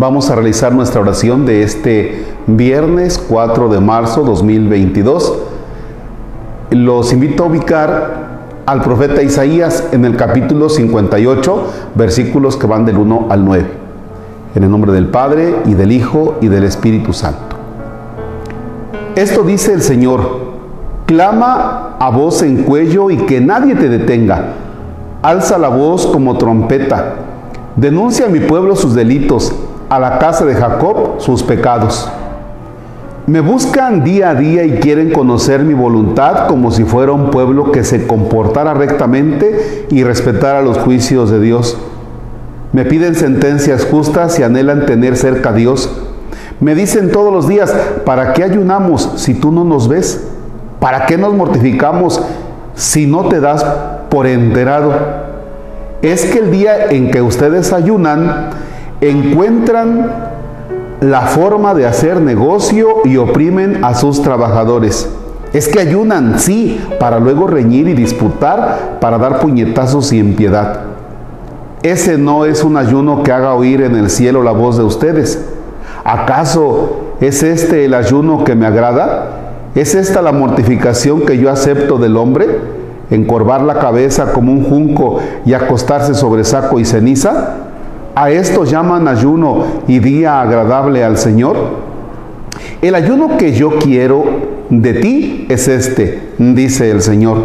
Vamos a realizar nuestra oración de este viernes 4 de marzo 2022. Los invito a ubicar al profeta Isaías en el capítulo 58, versículos que van del 1 al 9. En el nombre del Padre y del Hijo y del Espíritu Santo. Esto dice el Señor, clama a voz en cuello y que nadie te detenga. Alza la voz como trompeta. Denuncia a mi pueblo sus delitos a la casa de Jacob sus pecados. Me buscan día a día y quieren conocer mi voluntad como si fuera un pueblo que se comportara rectamente y respetara los juicios de Dios. Me piden sentencias justas y anhelan tener cerca a Dios. Me dicen todos los días, ¿para qué ayunamos si tú no nos ves? ¿Para qué nos mortificamos si no te das por enterado? Es que el día en que ustedes ayunan, encuentran la forma de hacer negocio y oprimen a sus trabajadores. Es que ayunan, sí, para luego reñir y disputar, para dar puñetazos y impiedad. Ese no es un ayuno que haga oír en el cielo la voz de ustedes. ¿Acaso es este el ayuno que me agrada? ¿Es esta la mortificación que yo acepto del hombre? ¿Encorvar la cabeza como un junco y acostarse sobre saco y ceniza? ¿A esto llaman ayuno y día agradable al Señor? El ayuno que yo quiero de ti es este, dice el Señor,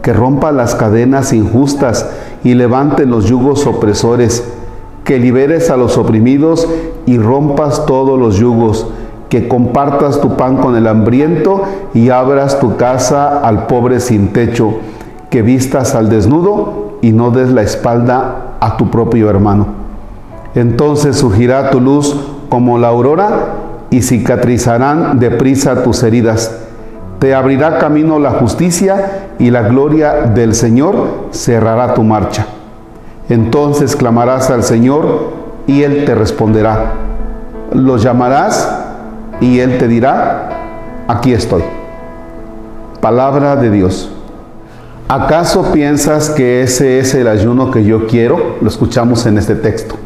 que rompa las cadenas injustas y levante los yugos opresores, que liberes a los oprimidos y rompas todos los yugos, que compartas tu pan con el hambriento y abras tu casa al pobre sin techo, que vistas al desnudo y no des la espalda a tu propio hermano. Entonces surgirá tu luz como la aurora y cicatrizarán deprisa tus heridas. Te abrirá camino la justicia y la gloria del Señor cerrará tu marcha. Entonces clamarás al Señor y Él te responderá. Lo llamarás y Él te dirá, aquí estoy. Palabra de Dios. ¿Acaso piensas que ese es el ayuno que yo quiero? Lo escuchamos en este texto.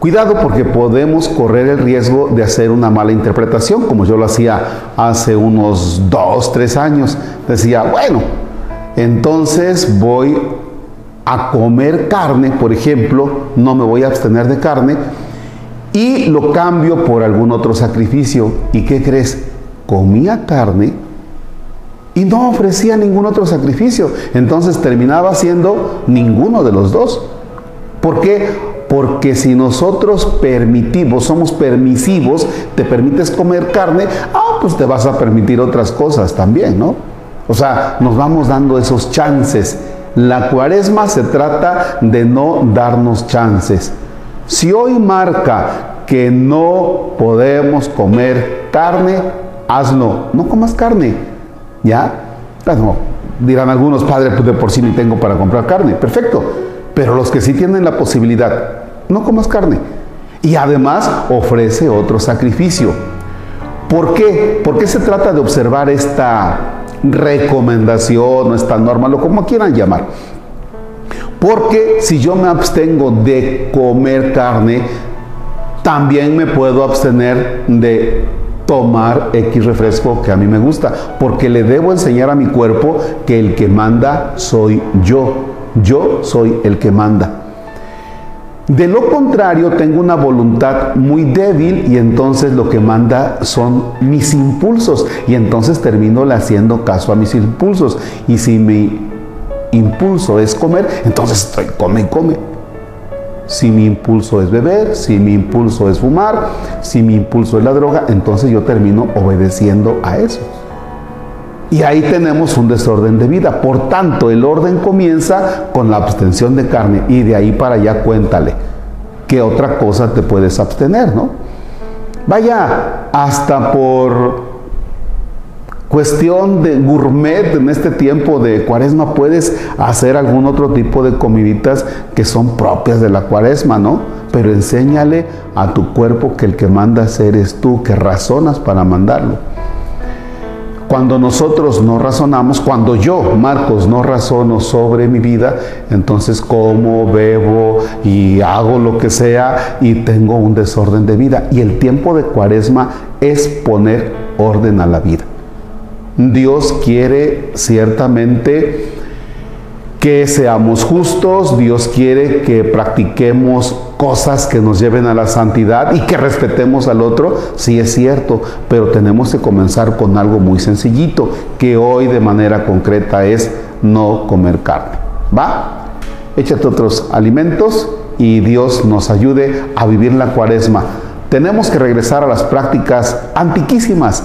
Cuidado porque podemos correr el riesgo de hacer una mala interpretación, como yo lo hacía hace unos dos, tres años. Decía, bueno, entonces voy a comer carne, por ejemplo, no me voy a abstener de carne, y lo cambio por algún otro sacrificio. ¿Y qué crees? Comía carne y no ofrecía ningún otro sacrificio. Entonces terminaba siendo ninguno de los dos. ¿Por qué? Porque si nosotros permitimos, somos permisivos, te permites comer carne, ah, pues te vas a permitir otras cosas también, ¿no? O sea, nos vamos dando esos chances. La cuaresma se trata de no darnos chances. Si hoy marca que no podemos comer carne, hazlo. No comas carne. ¿Ya? Ah, no. Dirán algunos, padres, pues de por sí ni tengo para comprar carne. Perfecto. Pero los que sí tienen la posibilidad, no comas carne. Y además ofrece otro sacrificio. ¿Por qué? ¿Por qué se trata de observar esta recomendación o esta norma, lo como quieran llamar? Porque si yo me abstengo de comer carne, también me puedo abstener de tomar X refresco que a mí me gusta, porque le debo enseñar a mi cuerpo que el que manda soy yo. Yo soy el que manda. De lo contrario, tengo una voluntad muy débil y entonces lo que manda son mis impulsos y entonces termino le haciendo caso a mis impulsos. Y si mi impulso es comer, entonces estoy come y come. Si mi impulso es beber, si mi impulso es fumar, si mi impulso es la droga, entonces yo termino obedeciendo a eso. Y ahí tenemos un desorden de vida. Por tanto, el orden comienza con la abstención de carne y de ahí para allá cuéntale qué otra cosa te puedes abstener, ¿no? Vaya, hasta por cuestión de gourmet en este tiempo de cuaresma puedes hacer algún otro tipo de comiditas que son propias de la cuaresma, ¿no? Pero enséñale a tu cuerpo que el que manda hacer es tú, que razonas para mandarlo. Cuando nosotros no razonamos, cuando yo, Marcos, no razono sobre mi vida, entonces como, bebo y hago lo que sea y tengo un desorden de vida. Y el tiempo de cuaresma es poner orden a la vida. Dios quiere ciertamente que seamos justos, Dios quiere que practiquemos cosas que nos lleven a la santidad y que respetemos al otro, sí es cierto, pero tenemos que comenzar con algo muy sencillito, que hoy de manera concreta es no comer carne. ¿Va? Échate otros alimentos y Dios nos ayude a vivir la cuaresma. Tenemos que regresar a las prácticas antiquísimas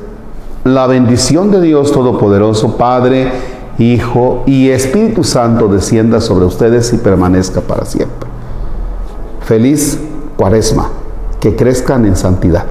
La bendición de Dios Todopoderoso, Padre, Hijo y Espíritu Santo descienda sobre ustedes y permanezca para siempre. Feliz cuaresma, que crezcan en santidad.